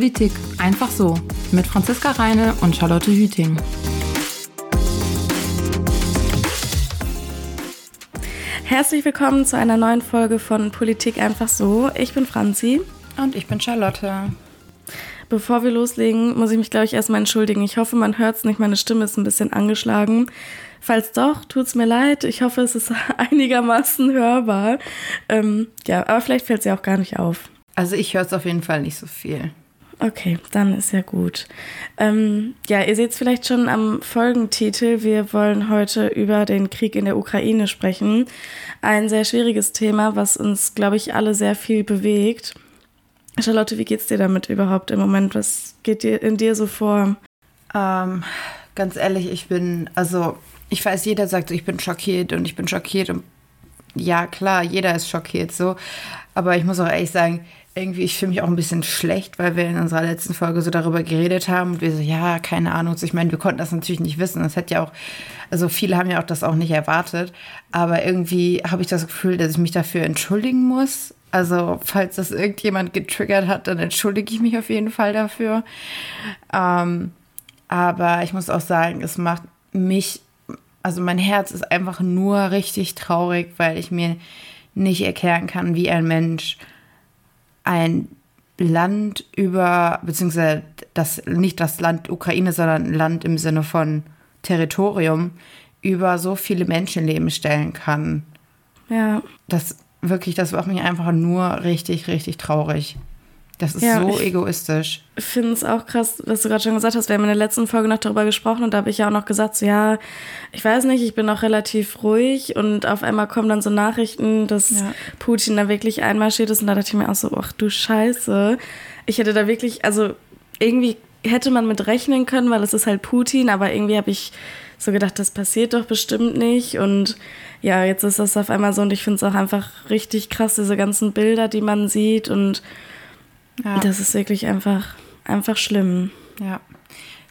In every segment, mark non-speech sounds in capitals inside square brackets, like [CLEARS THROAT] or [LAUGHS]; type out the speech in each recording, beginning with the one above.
Politik einfach so mit Franziska Reine und Charlotte Hüting. Herzlich willkommen zu einer neuen Folge von Politik einfach so. Ich bin Franzi. Und ich bin Charlotte. Bevor wir loslegen, muss ich mich, glaube ich, erstmal entschuldigen. Ich hoffe, man hört es nicht. Meine Stimme ist ein bisschen angeschlagen. Falls doch, tut es mir leid. Ich hoffe, es ist [LAUGHS] einigermaßen hörbar. Ähm, ja, aber vielleicht fällt es ja auch gar nicht auf. Also ich höre es auf jeden Fall nicht so viel. Okay, dann ist ja gut. Ähm, ja, ihr seht es vielleicht schon am Folgentitel. Wir wollen heute über den Krieg in der Ukraine sprechen. Ein sehr schwieriges Thema, was uns, glaube ich, alle sehr viel bewegt. Charlotte, wie geht's dir damit überhaupt im Moment? Was geht dir in dir so vor? Ähm, ganz ehrlich, ich bin, also ich weiß, jeder sagt, ich bin schockiert und ich bin schockiert und ja, klar, jeder ist schockiert so. Aber ich muss auch ehrlich sagen, irgendwie, ich fühle mich auch ein bisschen schlecht, weil wir in unserer letzten Folge so darüber geredet haben und wir so, ja, keine Ahnung. Ich meine, wir konnten das natürlich nicht wissen. Das hätte ja auch, also viele haben ja auch das auch nicht erwartet. Aber irgendwie habe ich das Gefühl, dass ich mich dafür entschuldigen muss. Also, falls das irgendjemand getriggert hat, dann entschuldige ich mich auf jeden Fall dafür. Ähm, aber ich muss auch sagen, es macht mich, also mein Herz ist einfach nur richtig traurig, weil ich mir nicht erklären kann, wie ein Mensch ein Land über, beziehungsweise das, nicht das Land Ukraine, sondern Land im Sinne von Territorium über so viele Menschenleben stellen kann. Ja. Das wirklich, das macht mich einfach nur richtig, richtig traurig. Das ist ja, so egoistisch. Ich finde es auch krass, was du gerade schon gesagt hast. Wir haben in der letzten Folge noch darüber gesprochen und da habe ich ja auch noch gesagt, so, ja, ich weiß nicht, ich bin auch relativ ruhig und auf einmal kommen dann so Nachrichten, dass ja. Putin da wirklich einmarschiert ist und da dachte ich mir auch so, ach du Scheiße. Ich hätte da wirklich, also irgendwie hätte man mit rechnen können, weil es ist halt Putin, aber irgendwie habe ich so gedacht, das passiert doch bestimmt nicht und ja, jetzt ist das auf einmal so und ich finde es auch einfach richtig krass, diese ganzen Bilder, die man sieht und ja. Das ist wirklich einfach, einfach schlimm. Ja.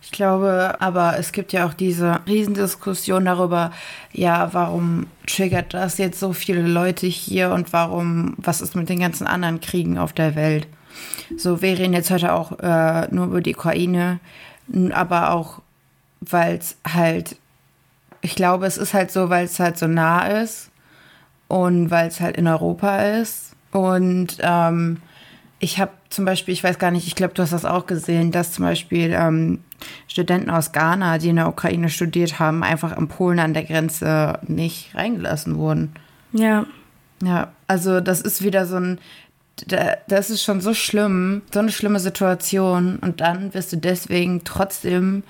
Ich glaube, aber es gibt ja auch diese Riesendiskussion darüber, ja, warum triggert das jetzt so viele Leute hier und warum, was ist mit den ganzen anderen Kriegen auf der Welt? So, wir reden jetzt heute auch äh, nur über die Ukraine, aber auch, weil es halt, ich glaube, es ist halt so, weil es halt so nah ist und weil es halt in Europa ist und ähm, ich habe zum Beispiel, ich weiß gar nicht, ich glaube, du hast das auch gesehen, dass zum Beispiel ähm, Studenten aus Ghana, die in der Ukraine studiert haben, einfach in Polen an der Grenze nicht reingelassen wurden. Ja. Ja, also das ist wieder so ein, das ist schon so schlimm, so eine schlimme Situation und dann wirst du deswegen trotzdem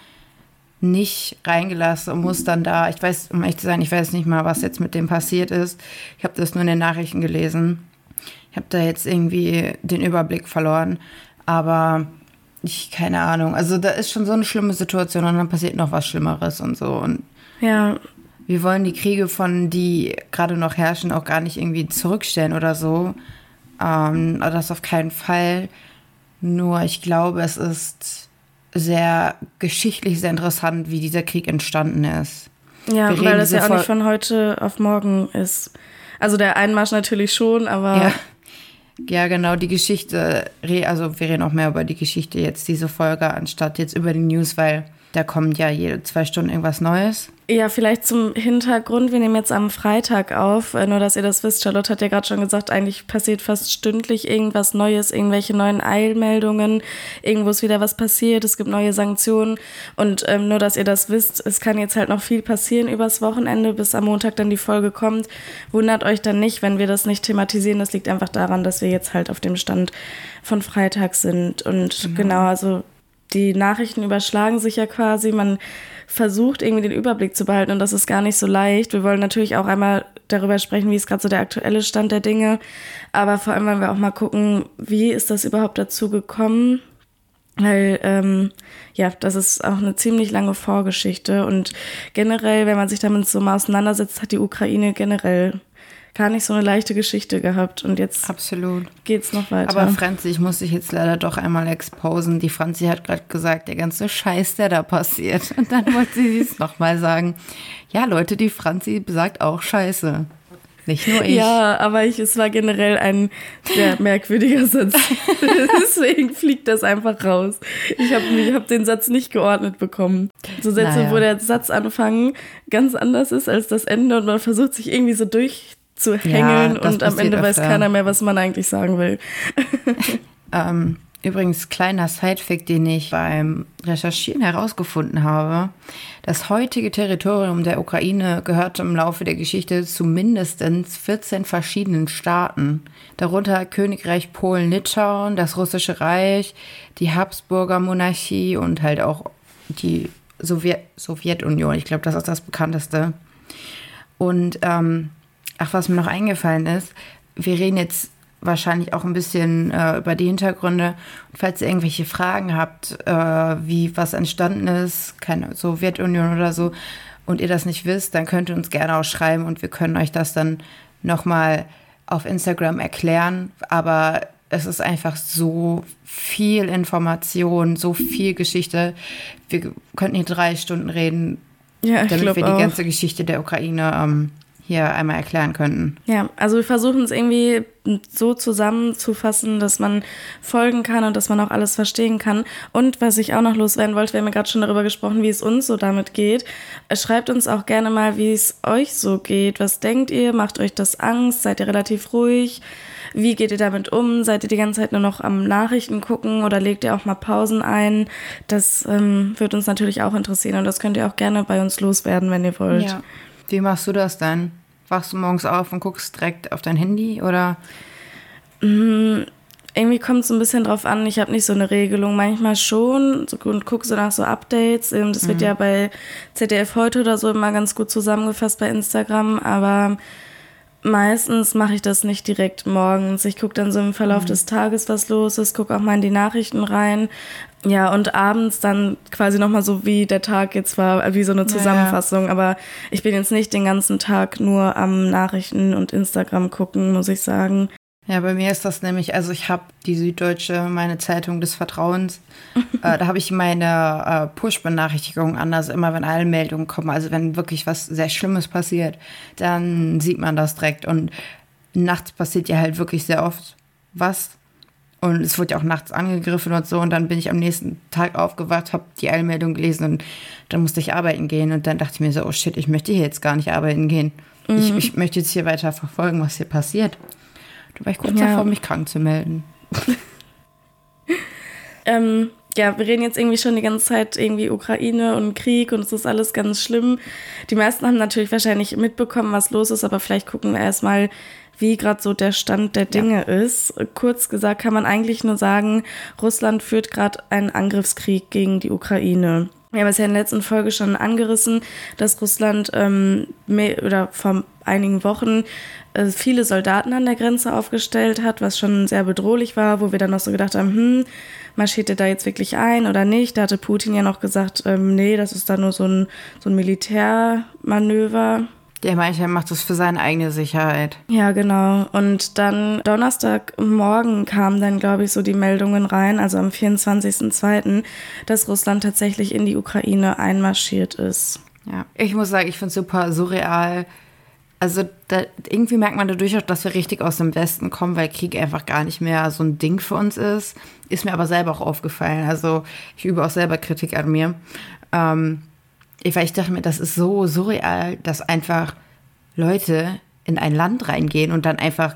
nicht reingelassen und musst dann da, ich weiß, um echt zu sein, ich weiß nicht mal, was jetzt mit dem passiert ist. Ich habe das nur in den Nachrichten gelesen. Ich habe da jetzt irgendwie den Überblick verloren. Aber ich, keine Ahnung. Also da ist schon so eine schlimme Situation und dann passiert noch was Schlimmeres und so. Und ja. Wir wollen die Kriege von, die gerade noch herrschen, auch gar nicht irgendwie zurückstellen oder so. Ähm, das auf keinen Fall. Nur ich glaube, es ist sehr geschichtlich sehr interessant, wie dieser Krieg entstanden ist. Ja, weil das ja auch nicht von heute auf morgen ist. Also der Einmarsch natürlich schon, aber. Ja. Ja, genau, die Geschichte, also wir reden auch mehr über die Geschichte jetzt, diese Folge, anstatt jetzt über die News, weil da kommt ja jede zwei Stunden irgendwas Neues. Ja, vielleicht zum Hintergrund. Wir nehmen jetzt am Freitag auf. Äh, nur, dass ihr das wisst. Charlotte hat ja gerade schon gesagt, eigentlich passiert fast stündlich irgendwas Neues, irgendwelche neuen Eilmeldungen. Irgendwo ist wieder was passiert. Es gibt neue Sanktionen. Und ähm, nur, dass ihr das wisst, es kann jetzt halt noch viel passieren übers Wochenende, bis am Montag dann die Folge kommt. Wundert euch dann nicht, wenn wir das nicht thematisieren. Das liegt einfach daran, dass wir jetzt halt auf dem Stand von Freitag sind. Und genau, genau also die Nachrichten überschlagen sich ja quasi. Man versucht irgendwie den Überblick zu behalten und das ist gar nicht so leicht. Wir wollen natürlich auch einmal darüber sprechen, wie ist gerade so der aktuelle Stand der Dinge. Aber vor allem wollen wir auch mal gucken, wie ist das überhaupt dazu gekommen? Weil, ähm, ja, das ist auch eine ziemlich lange Vorgeschichte. Und generell, wenn man sich damit so mal auseinandersetzt, hat die Ukraine generell gar nicht so eine leichte Geschichte gehabt und jetzt Absolut. geht's noch weiter. Aber Franzi, ich muss dich jetzt leider doch einmal exposen. Die Franzi hat gerade gesagt, der ganze Scheiß, der da passiert. [LAUGHS] Und dann wollte sie es nochmal sagen. Ja, Leute, die Franzi sagt auch Scheiße. Nicht nur ich. Ja, aber ich, es war generell ein sehr merkwürdiger [LAUGHS] Satz. [LAUGHS] Deswegen fliegt das einfach raus. Ich habe hab den Satz nicht geordnet bekommen. So Sätze, naja. wo der Satzanfang ganz anders ist als das Ende und man versucht sich irgendwie so durchzuhängeln ja, und am Ende öfter. weiß keiner mehr, was man eigentlich sagen will. [LAUGHS] ähm, Übrigens, kleiner Sidefact, den ich beim Recherchieren herausgefunden habe. Das heutige Territorium der Ukraine gehörte im Laufe der Geschichte zu mindestens 14 verschiedenen Staaten, darunter Königreich Polen-Litauen, das Russische Reich, die Habsburger Monarchie und halt auch die Sowjet Sowjetunion. Ich glaube, das ist das bekannteste. Und ähm, ach, was mir noch eingefallen ist, wir reden jetzt wahrscheinlich auch ein bisschen äh, über die Hintergründe. Und falls ihr irgendwelche Fragen habt, äh, wie was entstanden ist, keine Sowjetunion oder so, und ihr das nicht wisst, dann könnt ihr uns gerne auch schreiben und wir können euch das dann nochmal auf Instagram erklären. Aber es ist einfach so viel Information, so viel Geschichte. Wir könnten hier drei Stunden reden, ja, damit wir die auch. ganze Geschichte der Ukraine ähm, hier einmal erklären könnten. Ja, also wir versuchen es irgendwie so zusammenzufassen, dass man folgen kann und dass man auch alles verstehen kann. Und was ich auch noch loswerden wollte, wir haben ja gerade schon darüber gesprochen, wie es uns so damit geht. Schreibt uns auch gerne mal, wie es euch so geht. Was denkt ihr? Macht euch das Angst? Seid ihr relativ ruhig? Wie geht ihr damit um? Seid ihr die ganze Zeit nur noch am Nachrichten gucken oder legt ihr auch mal Pausen ein? Das ähm, wird uns natürlich auch interessieren und das könnt ihr auch gerne bei uns loswerden, wenn ihr wollt. Ja. Wie machst du das dann? Wachst du morgens auf und guckst direkt auf dein Handy oder? Mm, irgendwie kommt es ein bisschen drauf an. Ich habe nicht so eine Regelung. Manchmal schon und gucke so nach so Updates. Ähm, das wird mhm. ja bei ZDF heute oder so immer ganz gut zusammengefasst bei Instagram. Aber meistens mache ich das nicht direkt morgens. Ich gucke dann so im Verlauf mhm. des Tages, was los ist, gucke auch mal in die Nachrichten rein. Ja, und abends dann quasi nochmal so, wie der Tag jetzt war, wie so eine Zusammenfassung. Ja. Aber ich bin jetzt nicht den ganzen Tag nur am Nachrichten und Instagram gucken, muss ich sagen. Ja, bei mir ist das nämlich, also ich habe die Süddeutsche, meine Zeitung des Vertrauens, [LAUGHS] äh, da habe ich meine äh, Push-Benachrichtigungen an, also immer wenn Eilmeldungen kommen, also wenn wirklich was sehr Schlimmes passiert, dann sieht man das direkt. Und nachts passiert ja halt wirklich sehr oft was. Und es wurde ja auch nachts angegriffen und so. Und dann bin ich am nächsten Tag aufgewacht, habe die Eilmeldung gelesen und dann musste ich arbeiten gehen. Und dann dachte ich mir so, oh shit, ich möchte hier jetzt gar nicht arbeiten gehen. Mhm. Ich, ich möchte jetzt hier weiter verfolgen, was hier passiert. Da war ich kurz ja. davor, mich krank zu melden. [LAUGHS] ähm, ja, wir reden jetzt irgendwie schon die ganze Zeit irgendwie Ukraine und Krieg und es ist alles ganz schlimm. Die meisten haben natürlich wahrscheinlich mitbekommen, was los ist, aber vielleicht gucken wir erstmal, wie gerade so der Stand der Dinge ja. ist. Kurz gesagt kann man eigentlich nur sagen, Russland führt gerade einen Angriffskrieg gegen die Ukraine. Wir haben es ja in der letzten Folge schon angerissen, dass Russland ähm, mehr, oder vor einigen Wochen äh, viele Soldaten an der Grenze aufgestellt hat, was schon sehr bedrohlich war, wo wir dann noch so gedacht haben, hm, marschiert er da jetzt wirklich ein oder nicht? Da hatte Putin ja noch gesagt, ähm, nee, das ist da nur so ein, so ein Militärmanöver. Der meinte, er macht das für seine eigene Sicherheit. Ja, genau. Und dann Donnerstagmorgen kamen dann, glaube ich, so die Meldungen rein, also am 24.02., dass Russland tatsächlich in die Ukraine einmarschiert ist. Ja, ich muss sagen, ich finde es super surreal. Also da, irgendwie merkt man dadurch auch, dass wir richtig aus dem Westen kommen, weil Krieg einfach gar nicht mehr so ein Ding für uns ist. Ist mir aber selber auch aufgefallen. Also ich übe auch selber Kritik an mir. Ähm, weil ich dachte mir, das ist so surreal, dass einfach Leute in ein Land reingehen und dann einfach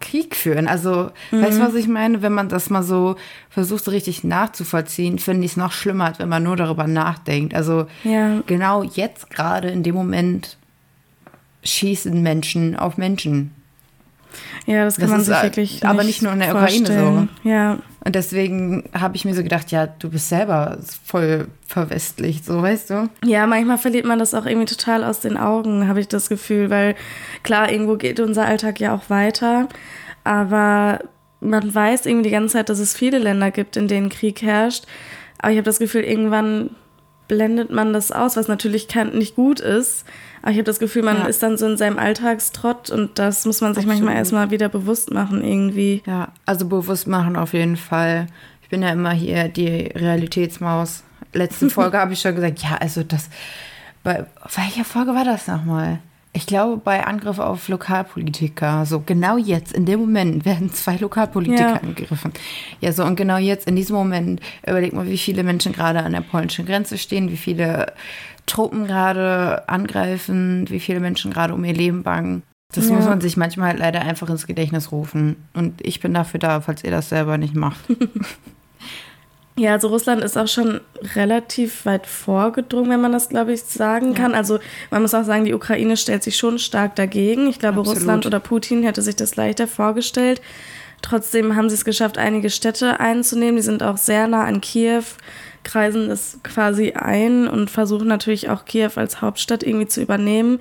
Krieg führen. Also, mhm. weißt du, was ich meine? Wenn man das mal so versucht, so richtig nachzuvollziehen, finde ich es noch schlimmer, als wenn man nur darüber nachdenkt. Also, ja. genau jetzt gerade in dem Moment schießen Menschen auf Menschen. Ja, das kann das man sich wirklich. Aber nicht nur in der vorstellen. Ukraine so. Ja. Und deswegen habe ich mir so gedacht, ja, du bist selber voll verwestlicht, so weißt du? Ja, manchmal verliert man das auch irgendwie total aus den Augen, habe ich das Gefühl, weil klar, irgendwo geht unser Alltag ja auch weiter, aber man weiß irgendwie die ganze Zeit, dass es viele Länder gibt, in denen Krieg herrscht. Aber ich habe das Gefühl, irgendwann blendet man das aus, was natürlich nicht gut ist. Aber ich habe das Gefühl, man ja. ist dann so in seinem Alltagstrott und das muss man sich Absolut. manchmal erstmal wieder bewusst machen irgendwie. Ja, also bewusst machen auf jeden Fall. Ich bin ja immer hier die Realitätsmaus. Letzte [LAUGHS] Folge habe ich schon gesagt, ja, also das. Bei welcher Folge war das nochmal? Ich glaube, bei Angriff auf Lokalpolitiker, so genau jetzt, in dem Moment, [LAUGHS] werden zwei Lokalpolitiker ja. angegriffen. Ja, so und genau jetzt, in diesem Moment, überleg mal, wie viele Menschen gerade an der polnischen Grenze stehen, wie viele Truppen gerade angreifen, wie viele Menschen gerade um ihr Leben bangen. Das ja. muss man sich manchmal halt leider einfach ins Gedächtnis rufen. Und ich bin dafür da, falls ihr das selber nicht macht. [LAUGHS] Ja, also Russland ist auch schon relativ weit vorgedrungen, wenn man das, glaube ich, sagen kann. Also man muss auch sagen, die Ukraine stellt sich schon stark dagegen. Ich glaube, Absolut. Russland oder Putin hätte sich das leichter vorgestellt. Trotzdem haben sie es geschafft, einige Städte einzunehmen. Die sind auch sehr nah an Kiew kreisen das quasi ein und versuchen natürlich auch Kiew als Hauptstadt irgendwie zu übernehmen.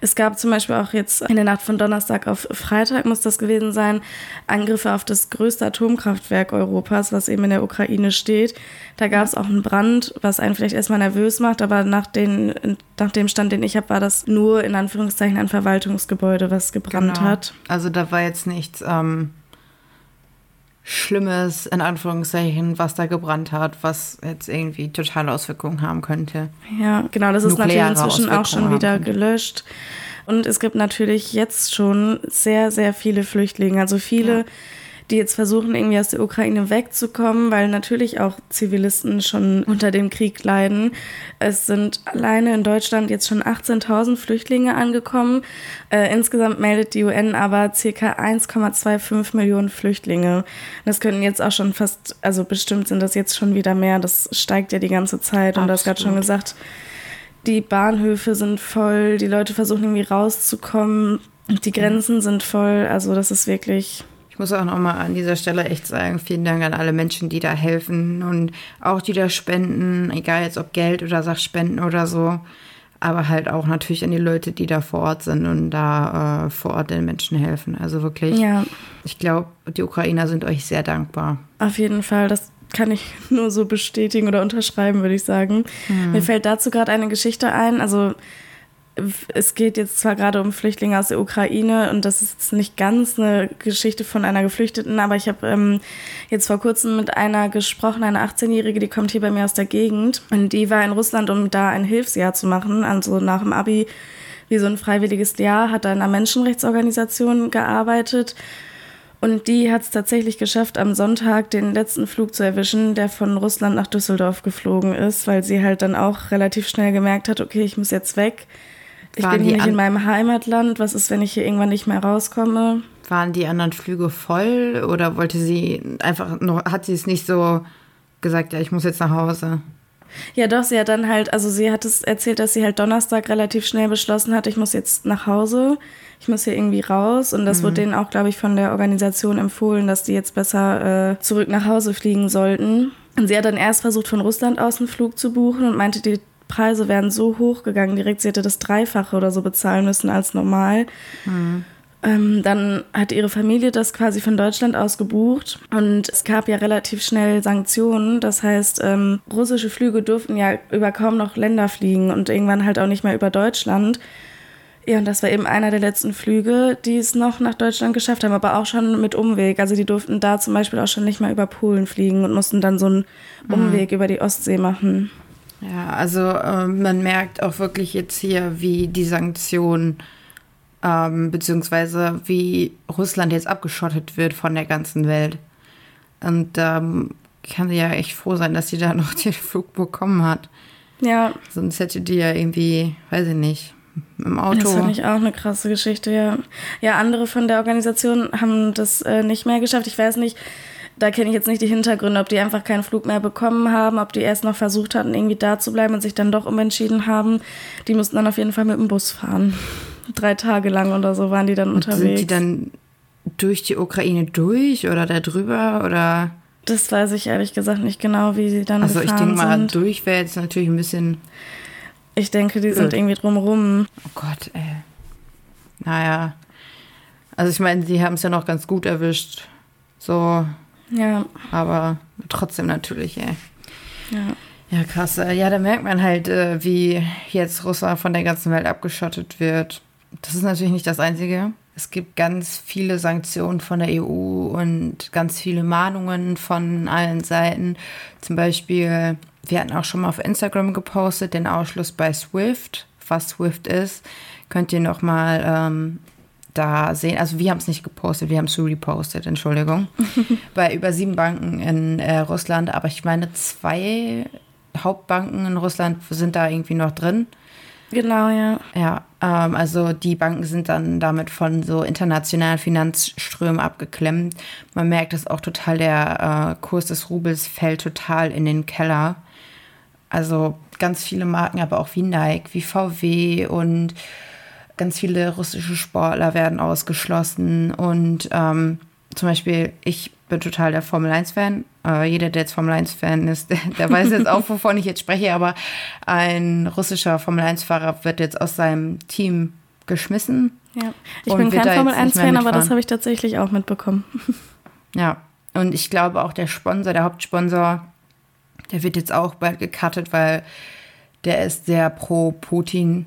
Es gab zum Beispiel auch jetzt in der Nacht von Donnerstag auf Freitag, muss das gewesen sein, Angriffe auf das größte Atomkraftwerk Europas, was eben in der Ukraine steht. Da gab es auch einen Brand, was einen vielleicht erstmal nervös macht, aber nach, den, nach dem Stand, den ich habe, war das nur in Anführungszeichen ein Verwaltungsgebäude, was gebrannt genau. hat. Also da war jetzt nichts. Ähm Schlimmes, in Anführungszeichen, was da gebrannt hat, was jetzt irgendwie totale Auswirkungen haben könnte. Ja, genau, das ist natürlich inzwischen auch schon wieder gelöscht. Und es gibt natürlich jetzt schon sehr, sehr viele Flüchtlinge. Also viele ja die jetzt versuchen, irgendwie aus der Ukraine wegzukommen, weil natürlich auch Zivilisten schon unter dem Krieg leiden. Es sind alleine in Deutschland jetzt schon 18.000 Flüchtlinge angekommen. Äh, insgesamt meldet die UN aber ca. 1,25 Millionen Flüchtlinge. Das könnten jetzt auch schon fast, also bestimmt sind das jetzt schon wieder mehr. Das steigt ja die ganze Zeit. Und das gerade schon gesagt, die Bahnhöfe sind voll, die Leute versuchen irgendwie rauszukommen. Die Grenzen sind voll, also das ist wirklich muss auch nochmal an dieser Stelle echt sagen, vielen Dank an alle Menschen, die da helfen und auch die da spenden, egal jetzt ob Geld oder Sachspenden oder so. Aber halt auch natürlich an die Leute, die da vor Ort sind und da äh, vor Ort den Menschen helfen. Also wirklich, ja. ich glaube, die Ukrainer sind euch sehr dankbar. Auf jeden Fall, das kann ich [LAUGHS] nur so bestätigen oder unterschreiben, würde ich sagen. Mhm. Mir fällt dazu gerade eine Geschichte ein. Also es geht jetzt zwar gerade um Flüchtlinge aus der Ukraine und das ist nicht ganz eine Geschichte von einer Geflüchteten, aber ich habe ähm, jetzt vor kurzem mit einer gesprochen, eine 18-Jährige, die kommt hier bei mir aus der Gegend und die war in Russland, um da ein Hilfsjahr zu machen, also nach dem Abi wie so ein freiwilliges Jahr, hat da in einer Menschenrechtsorganisation gearbeitet und die hat es tatsächlich geschafft, am Sonntag den letzten Flug zu erwischen, der von Russland nach Düsseldorf geflogen ist, weil sie halt dann auch relativ schnell gemerkt hat, okay, ich muss jetzt weg. Ich bin hier nicht in meinem Heimatland. Was ist, wenn ich hier irgendwann nicht mehr rauskomme? Waren die anderen Flüge voll oder wollte sie einfach noch, hat sie es nicht so gesagt, ja, ich muss jetzt nach Hause? Ja, doch, sie hat dann halt, also sie hat es erzählt, dass sie halt Donnerstag relativ schnell beschlossen hat, ich muss jetzt nach Hause, ich muss hier irgendwie raus. Und das mhm. wurde denen auch, glaube ich, von der Organisation empfohlen, dass die jetzt besser äh, zurück nach Hause fliegen sollten. Und sie hat dann erst versucht, von Russland aus einen Flug zu buchen und meinte, die Preise wären so hoch gegangen direkt. Sie hätte das Dreifache oder so bezahlen müssen als normal. Mhm. Ähm, dann hat ihre Familie das quasi von Deutschland aus gebucht und es gab ja relativ schnell Sanktionen. Das heißt, ähm, russische Flüge durften ja über kaum noch Länder fliegen und irgendwann halt auch nicht mehr über Deutschland. Ja, und das war eben einer der letzten Flüge, die es noch nach Deutschland geschafft haben, aber auch schon mit Umweg. Also die durften da zum Beispiel auch schon nicht mehr über Polen fliegen und mussten dann so einen mhm. Umweg mhm. über die Ostsee machen. Ja, also äh, man merkt auch wirklich jetzt hier, wie die Sanktionen ähm, beziehungsweise wie Russland jetzt abgeschottet wird von der ganzen Welt. Und ähm, kann sie ja echt froh sein, dass sie da [LAUGHS] noch den Flug bekommen hat. Ja. Sonst hätte die ja irgendwie, weiß ich nicht, im Auto. Das finde ich auch eine krasse Geschichte, ja. Ja, andere von der Organisation haben das äh, nicht mehr geschafft. Ich weiß nicht, da kenne ich jetzt nicht die Hintergründe, ob die einfach keinen Flug mehr bekommen haben, ob die erst noch versucht hatten, irgendwie da zu bleiben und sich dann doch umentschieden haben. Die mussten dann auf jeden Fall mit dem Bus fahren. Drei Tage lang oder so waren die dann und unterwegs. Sind die dann durch die Ukraine durch oder da drüber oder? Das weiß ich ehrlich gesagt nicht genau, wie sie dann Also ich denke mal, sind. durch wäre jetzt natürlich ein bisschen. Ich denke, die sind irgendwie drumrum. Oh Gott, ey. Naja. Also ich meine, sie haben es ja noch ganz gut erwischt. So, ja. Aber trotzdem natürlich, ey. Ja. Ja, krass. Ja, da merkt man halt, äh, wie jetzt Russland von der ganzen Welt abgeschottet wird. Das ist natürlich nicht das Einzige. Es gibt ganz viele Sanktionen von der EU und ganz viele Mahnungen von allen Seiten. Zum Beispiel, wir hatten auch schon mal auf Instagram gepostet, den Ausschluss bei SWIFT was Swift ist, könnt ihr noch mal ähm, da sehen. Also wir haben es nicht gepostet, wir haben es repostet, Entschuldigung. [LAUGHS] Bei über sieben Banken in äh, Russland, aber ich meine, zwei Hauptbanken in Russland sind da irgendwie noch drin. Genau, ja. Ja, ähm, also die Banken sind dann damit von so internationalen Finanzströmen abgeklemmt. Man merkt es auch total, der äh, Kurs des Rubels fällt total in den Keller. Also ganz viele Marken, aber auch wie Nike, wie VW und ganz viele russische Sportler werden ausgeschlossen. Und ähm, zum Beispiel, ich bin total der Formel 1-Fan. Äh, jeder, der jetzt Formel 1-Fan ist, [LAUGHS] der, der weiß jetzt auch, wovon ich jetzt spreche. Aber ein russischer Formel 1-Fahrer wird jetzt aus seinem Team geschmissen. Ja, ich bin kein Formel 1-Fan, aber das habe ich tatsächlich auch mitbekommen. Ja, und ich glaube auch der Sponsor, der Hauptsponsor, der wird jetzt auch bald gecuttet, weil der ist sehr pro Putin.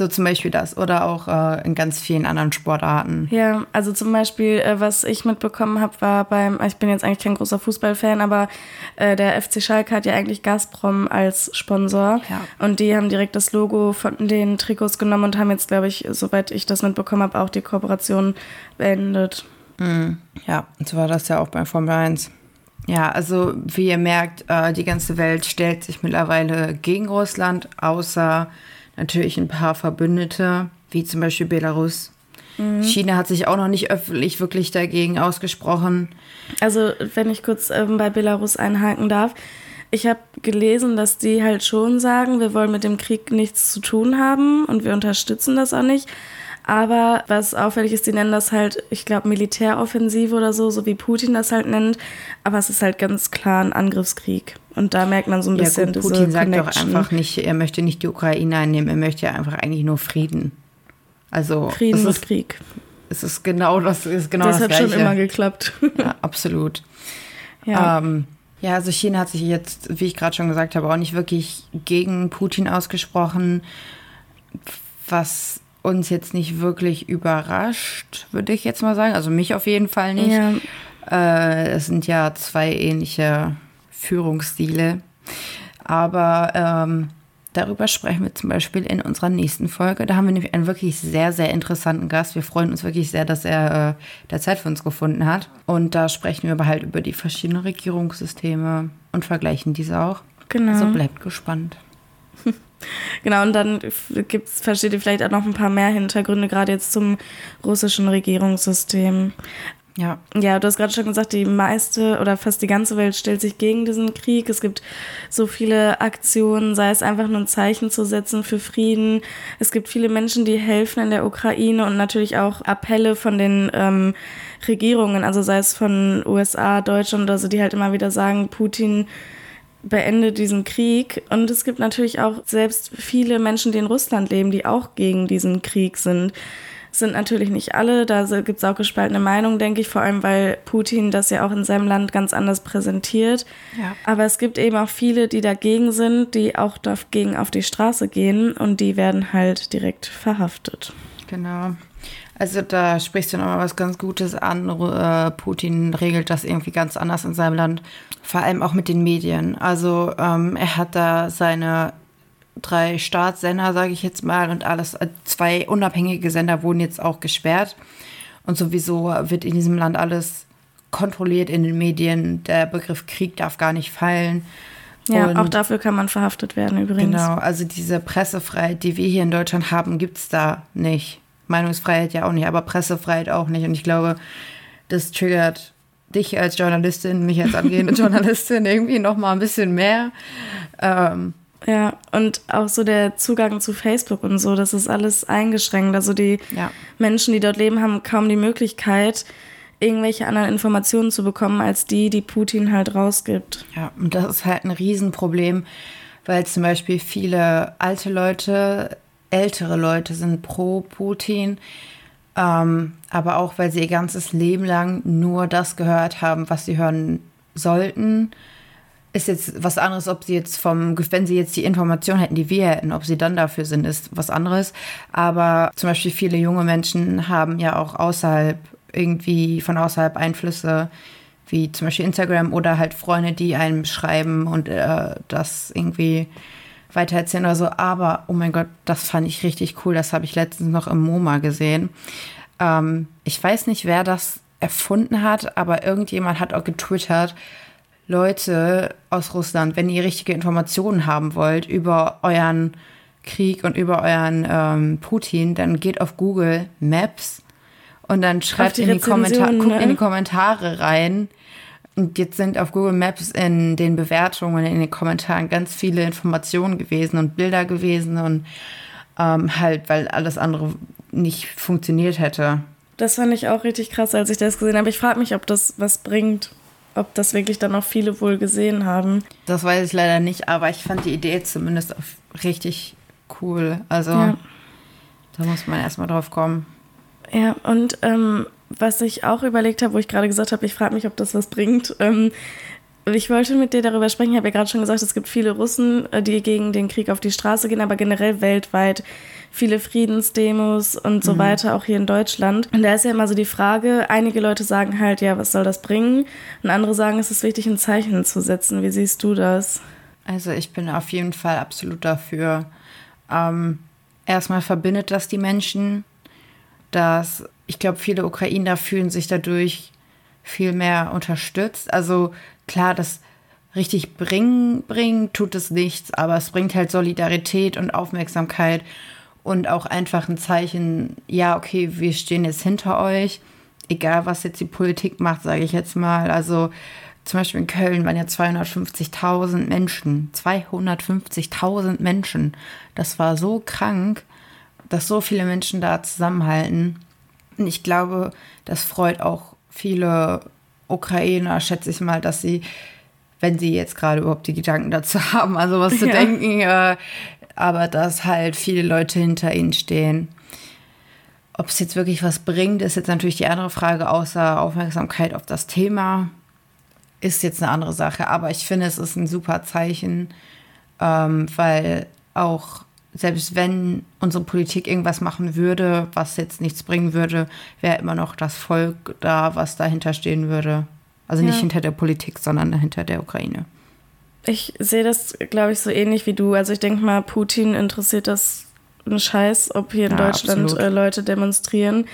So zum Beispiel das oder auch äh, in ganz vielen anderen Sportarten. Ja, also zum Beispiel, äh, was ich mitbekommen habe, war beim, ich bin jetzt eigentlich kein großer Fußballfan, aber äh, der FC Schalke hat ja eigentlich Gazprom als Sponsor. Ja. Und die haben direkt das Logo von den Trikots genommen und haben jetzt, glaube ich, soweit ich das mitbekommen habe, auch die Kooperation beendet. Mhm. Ja, und so war das ja auch bei Formel 1. Ja, also wie ihr merkt, äh, die ganze Welt stellt sich mittlerweile gegen Russland, außer natürlich ein paar Verbündete, wie zum Beispiel Belarus. Mhm. China hat sich auch noch nicht öffentlich wirklich dagegen ausgesprochen. Also, wenn ich kurz ähm, bei Belarus einhaken darf. Ich habe gelesen, dass die halt schon sagen, wir wollen mit dem Krieg nichts zu tun haben und wir unterstützen das auch nicht. Aber was auffällig ist, die nennen das halt, ich glaube, Militäroffensive oder so, so wie Putin das halt nennt. Aber es ist halt ganz klar ein Angriffskrieg. Und da merkt man so ein ja, bisschen gut, Putin sagt doch einfach nicht, er möchte nicht die Ukraine einnehmen, er möchte ja einfach eigentlich nur Frieden. Also Frieden ist Krieg. Es ist genau das, ist genau das, das hat Gleiche. schon immer geklappt. Ja, absolut. Ja. Ähm, ja, also China hat sich jetzt, wie ich gerade schon gesagt habe, auch nicht wirklich gegen Putin ausgesprochen, was uns jetzt nicht wirklich überrascht, würde ich jetzt mal sagen. Also mich auf jeden Fall nicht. Ja. Äh, es sind ja zwei ähnliche Führungsstile. Aber ähm, darüber sprechen wir zum Beispiel in unserer nächsten Folge. Da haben wir nämlich einen wirklich sehr, sehr interessanten Gast. Wir freuen uns wirklich sehr, dass er äh, der Zeit für uns gefunden hat. Und da sprechen wir aber halt über die verschiedenen Regierungssysteme und vergleichen diese auch. Genau. Also bleibt gespannt. [LAUGHS] Genau, und dann gibt's, versteht ihr vielleicht auch noch ein paar mehr Hintergründe, gerade jetzt zum russischen Regierungssystem. Ja. Ja, du hast gerade schon gesagt, die meiste oder fast die ganze Welt stellt sich gegen diesen Krieg. Es gibt so viele Aktionen, sei es einfach nur ein Zeichen zu setzen für Frieden. Es gibt viele Menschen, die helfen in der Ukraine und natürlich auch Appelle von den ähm, Regierungen, also sei es von USA, Deutschland oder so, die halt immer wieder sagen, Putin beende diesen Krieg. Und es gibt natürlich auch selbst viele Menschen, die in Russland leben, die auch gegen diesen Krieg sind. Sind natürlich nicht alle, da gibt es auch gespaltene Meinungen, denke ich, vor allem weil Putin das ja auch in seinem Land ganz anders präsentiert. Ja. Aber es gibt eben auch viele, die dagegen sind, die auch dagegen auf die Straße gehen und die werden halt direkt verhaftet. Genau. Also da sprichst du nochmal was ganz Gutes an. Äh, Putin regelt das irgendwie ganz anders in seinem Land, vor allem auch mit den Medien. Also ähm, er hat da seine drei Staatssender, sage ich jetzt mal, und alles, äh, zwei unabhängige Sender wurden jetzt auch gesperrt. Und sowieso wird in diesem Land alles kontrolliert in den Medien. Der Begriff Krieg darf gar nicht fallen. Ja, und auch dafür kann man verhaftet werden übrigens. Genau, also diese Pressefreiheit, die wir hier in Deutschland haben, gibt es da nicht. Meinungsfreiheit ja auch nicht, aber Pressefreiheit auch nicht. Und ich glaube, das triggert dich als Journalistin, mich als angehende [LAUGHS] Journalistin irgendwie noch mal ein bisschen mehr. Ähm, ja, und auch so der Zugang zu Facebook und so, das ist alles eingeschränkt. Also die ja. Menschen, die dort leben, haben kaum die Möglichkeit, irgendwelche anderen Informationen zu bekommen, als die, die Putin halt rausgibt. Ja, und das ist halt ein Riesenproblem, weil zum Beispiel viele alte Leute ältere Leute sind pro Putin, ähm, aber auch weil sie ihr ganzes Leben lang nur das gehört haben, was sie hören sollten. Ist jetzt was anderes, ob sie jetzt vom, wenn sie jetzt die Information hätten, die wir hätten, ob sie dann dafür sind, ist was anderes. Aber zum Beispiel viele junge Menschen haben ja auch außerhalb irgendwie von außerhalb Einflüsse, wie zum Beispiel Instagram oder halt Freunde, die einem schreiben und äh, das irgendwie weitererzählen oder so. Aber, oh mein Gott, das fand ich richtig cool. Das habe ich letztens noch im MoMA gesehen. Ähm, ich weiß nicht, wer das erfunden hat, aber irgendjemand hat auch getwittert, Leute aus Russland, wenn ihr richtige Informationen haben wollt über euren Krieg und über euren ähm, Putin, dann geht auf Google Maps und dann schreibt in die, Kommentare, guckt in die ne? Kommentare rein. Und jetzt sind auf Google Maps in den Bewertungen, in den Kommentaren ganz viele Informationen gewesen und Bilder gewesen und ähm, halt, weil alles andere nicht funktioniert hätte. Das fand ich auch richtig krass, als ich das gesehen habe. Ich frage mich, ob das was bringt ob das wirklich dann auch viele wohl gesehen haben. Das weiß ich leider nicht, aber ich fand die Idee zumindest richtig cool. Also ja. da muss man erstmal drauf kommen. Ja, und ähm, was ich auch überlegt habe, wo ich gerade gesagt habe, ich frage mich, ob das was bringt. Ähm, ich wollte mit dir darüber sprechen. Ich habe ja gerade schon gesagt, es gibt viele Russen, äh, die gegen den Krieg auf die Straße gehen, aber generell weltweit viele Friedensdemos und so mhm. weiter, auch hier in Deutschland. Und da ist ja immer so die Frage, einige Leute sagen halt, ja, was soll das bringen? Und andere sagen, es ist wichtig, ein Zeichen zu setzen. Wie siehst du das? Also ich bin auf jeden Fall absolut dafür. Ähm, erstmal verbindet das die Menschen, dass ich glaube, viele Ukrainer fühlen sich dadurch viel mehr unterstützt. Also klar, das richtig bringen, bringen tut es nichts, aber es bringt halt Solidarität und Aufmerksamkeit und auch einfach ein Zeichen, ja, okay, wir stehen jetzt hinter euch, egal was jetzt die Politik macht, sage ich jetzt mal. Also zum Beispiel in Köln waren ja 250.000 Menschen, 250.000 Menschen. Das war so krank, dass so viele Menschen da zusammenhalten. Und ich glaube, das freut auch viele Ukrainer, schätze ich mal, dass sie, wenn sie jetzt gerade überhaupt die Gedanken dazu [LAUGHS] haben, also was zu ja. denken, äh, aber dass halt viele Leute hinter ihnen stehen. Ob es jetzt wirklich was bringt, ist jetzt natürlich die andere Frage, außer Aufmerksamkeit auf das Thema, ist jetzt eine andere Sache. Aber ich finde, es ist ein super Zeichen, ähm, weil auch selbst wenn unsere Politik irgendwas machen würde, was jetzt nichts bringen würde, wäre immer noch das Volk da, was dahinter stehen würde. Also nicht ja. hinter der Politik, sondern hinter der Ukraine. Ich sehe das, glaube ich, so ähnlich wie du. Also ich denke mal, Putin interessiert das einen Scheiß, ob hier in ja, Deutschland äh, Leute demonstrieren.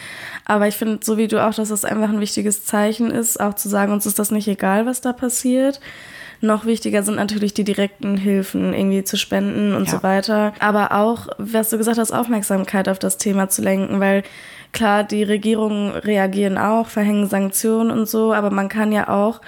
Aber ich finde, so wie du auch, dass das einfach ein wichtiges Zeichen ist, auch zu sagen, uns ist das nicht egal, was da passiert. Noch wichtiger sind natürlich die direkten Hilfen, irgendwie zu spenden und ja. so weiter. Aber auch, was du gesagt hast, Aufmerksamkeit auf das Thema zu lenken, weil klar, die Regierungen reagieren auch, verhängen Sanktionen und so, aber man kann ja auch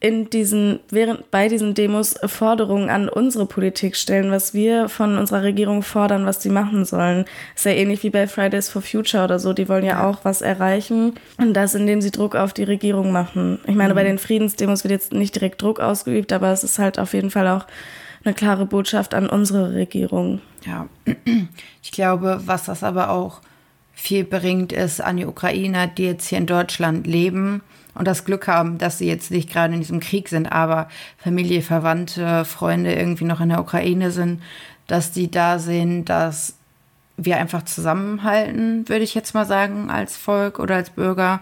in diesen, während bei diesen Demos Forderungen an unsere Politik stellen, was wir von unserer Regierung fordern, was die machen sollen. Ist ja ähnlich wie bei Fridays for Future oder so. Die wollen ja auch was erreichen. Und das, indem sie Druck auf die Regierung machen. Ich meine, mhm. bei den Friedensdemos wird jetzt nicht direkt Druck ausgeübt, aber es ist halt auf jeden Fall auch eine klare Botschaft an unsere Regierung. Ja, [CLEARS THROAT] ich glaube, was das aber auch viel bringt, ist an die Ukrainer, die jetzt hier in Deutschland leben und das Glück haben, dass sie jetzt nicht gerade in diesem Krieg sind, aber Familie, Verwandte, Freunde irgendwie noch in der Ukraine sind, dass die da sehen, dass wir einfach zusammenhalten, würde ich jetzt mal sagen, als Volk oder als Bürger.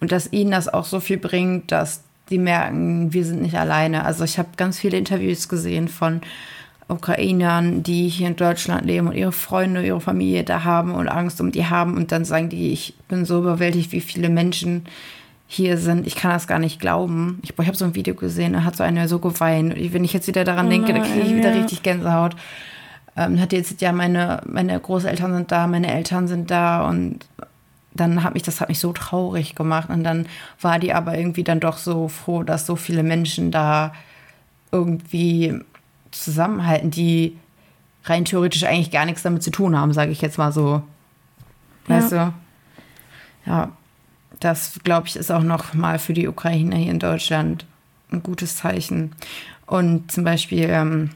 Und dass ihnen das auch so viel bringt, dass die merken, wir sind nicht alleine. Also ich habe ganz viele Interviews gesehen von Ukrainern, die hier in Deutschland leben und ihre Freunde, ihre Familie da haben und Angst um die haben. Und dann sagen die, ich bin so überwältigt, wie viele Menschen hier sind. Ich kann das gar nicht glauben. Ich, ich habe so ein Video gesehen, da hat so eine so geweint. Wenn ich jetzt wieder daran oh denke, da kriege ich wieder ja. richtig Gänsehaut. Ähm, hat jetzt ja meine, meine Großeltern sind da, meine Eltern sind da und dann hat mich das hat mich so traurig gemacht und dann war die aber irgendwie dann doch so froh, dass so viele Menschen da irgendwie zusammenhalten, die rein theoretisch eigentlich gar nichts damit zu tun haben, sage ich jetzt mal so. Weißt ja. du? Ja, das, glaube ich, ist auch noch mal für die Ukrainer hier in Deutschland ein gutes Zeichen. Und zum Beispiel ähm,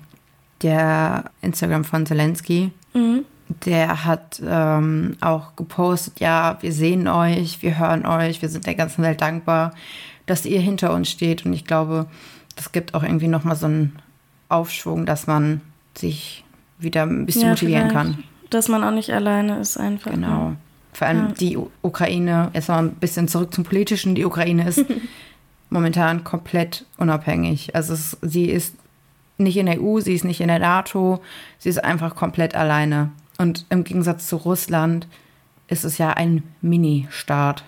der Instagram von Zelensky, mhm. der hat ähm, auch gepostet, ja, wir sehen euch, wir hören euch, wir sind der ganzen Welt dankbar, dass ihr hinter uns steht. Und ich glaube, das gibt auch irgendwie noch mal so einen Aufschwung, dass man sich wieder ein bisschen ja, motivieren kann. Dass man auch nicht alleine ist einfach. Genau. Vor allem ja. die Ukraine, jetzt mal ein bisschen zurück zum Politischen, die Ukraine ist [LAUGHS] momentan komplett unabhängig. Also es, sie ist nicht in der EU, sie ist nicht in der NATO, sie ist einfach komplett alleine. Und im Gegensatz zu Russland ist es ja ein Mini-Staat.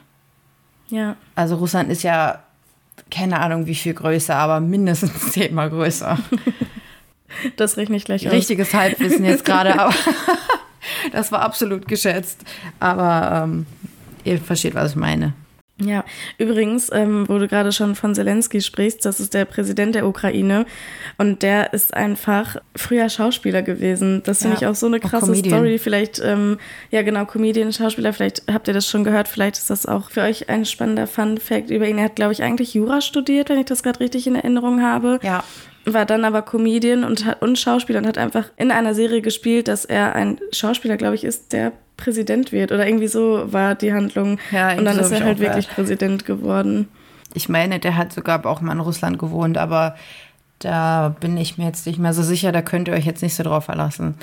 Ja. Also Russland ist ja, keine Ahnung wie viel größer, aber mindestens zehnmal größer. [LAUGHS] Das rechne ich gleich aus. Richtiges Halbwissen jetzt gerade, aber [LAUGHS] das war absolut geschätzt. Aber ähm, ihr versteht, was ich meine. Ja, übrigens, ähm, wo du gerade schon von Zelensky sprichst, das ist der Präsident der Ukraine und der ist einfach früher Schauspieler gewesen. Das finde ja, ich auch so eine krasse Story. Vielleicht, ähm, ja genau, Comedian, Schauspieler, vielleicht habt ihr das schon gehört, vielleicht ist das auch für euch ein spannender Fun-Fact über ihn. Er hat, glaube ich, eigentlich Jura studiert, wenn ich das gerade richtig in Erinnerung habe. Ja war dann aber Comedian und, und Schauspieler und hat einfach in einer Serie gespielt, dass er ein Schauspieler, glaube ich, ist, der Präsident wird. Oder irgendwie so war die Handlung. Ja, und dann ist er halt wirklich Präsident geworden. Ich meine, der hat sogar auch mal in Russland gewohnt, aber da bin ich mir jetzt nicht mehr so sicher, da könnt ihr euch jetzt nicht so drauf verlassen.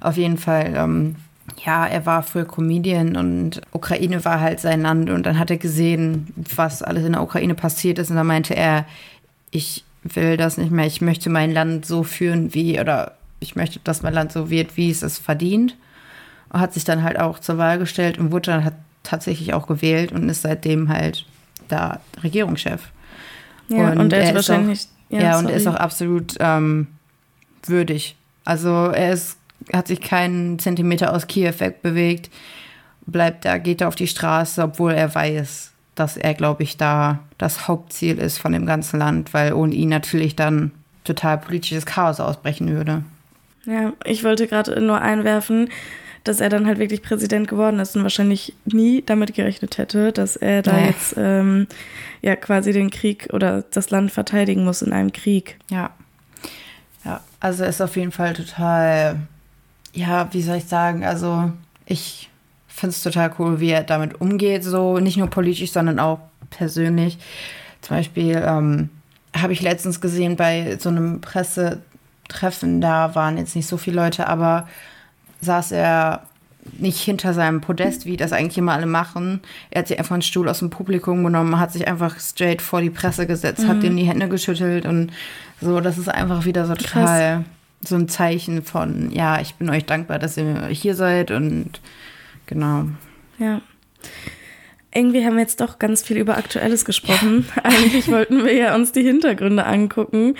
Auf jeden Fall, ähm, ja, er war früher Comedian und Ukraine war halt sein Land und dann hat er gesehen, was alles in der Ukraine passiert ist und dann meinte er, ich will das nicht mehr. Ich möchte mein Land so führen, wie, oder ich möchte, dass mein Land so wird, wie es es verdient. Und hat sich dann halt auch zur Wahl gestellt und wurde dann halt tatsächlich auch gewählt und ist seitdem halt da Regierungschef. Ja, und, und er, ist wahrscheinlich. Auch, ja, ja und er ist auch absolut ähm, würdig. Also er ist, hat sich keinen Zentimeter aus Kiew wegbewegt, bleibt da, geht da auf die Straße, obwohl er weiß, dass er, glaube ich, da das Hauptziel ist von dem ganzen Land, weil ohne ihn natürlich dann total politisches Chaos ausbrechen würde. Ja, ich wollte gerade nur einwerfen, dass er dann halt wirklich Präsident geworden ist und wahrscheinlich nie damit gerechnet hätte, dass er da nee. jetzt ähm, ja quasi den Krieg oder das Land verteidigen muss in einem Krieg. Ja. Ja, also ist auf jeden Fall total, ja, wie soll ich sagen, also ich finde es total cool, wie er damit umgeht, so nicht nur politisch, sondern auch persönlich. Zum Beispiel ähm, habe ich letztens gesehen bei so einem Pressetreffen, da waren jetzt nicht so viele Leute, aber saß er nicht hinter seinem Podest, wie das eigentlich immer alle machen. Er hat sich einfach einen Stuhl aus dem Publikum genommen, hat sich einfach straight vor die Presse gesetzt, mhm. hat dem die Hände geschüttelt und so. Das ist einfach wieder so total Krass. so ein Zeichen von, ja, ich bin euch dankbar, dass ihr hier seid und Genau. Ja. Irgendwie haben wir jetzt doch ganz viel über Aktuelles gesprochen. Ja. [LAUGHS] Eigentlich wollten wir ja uns die Hintergründe angucken.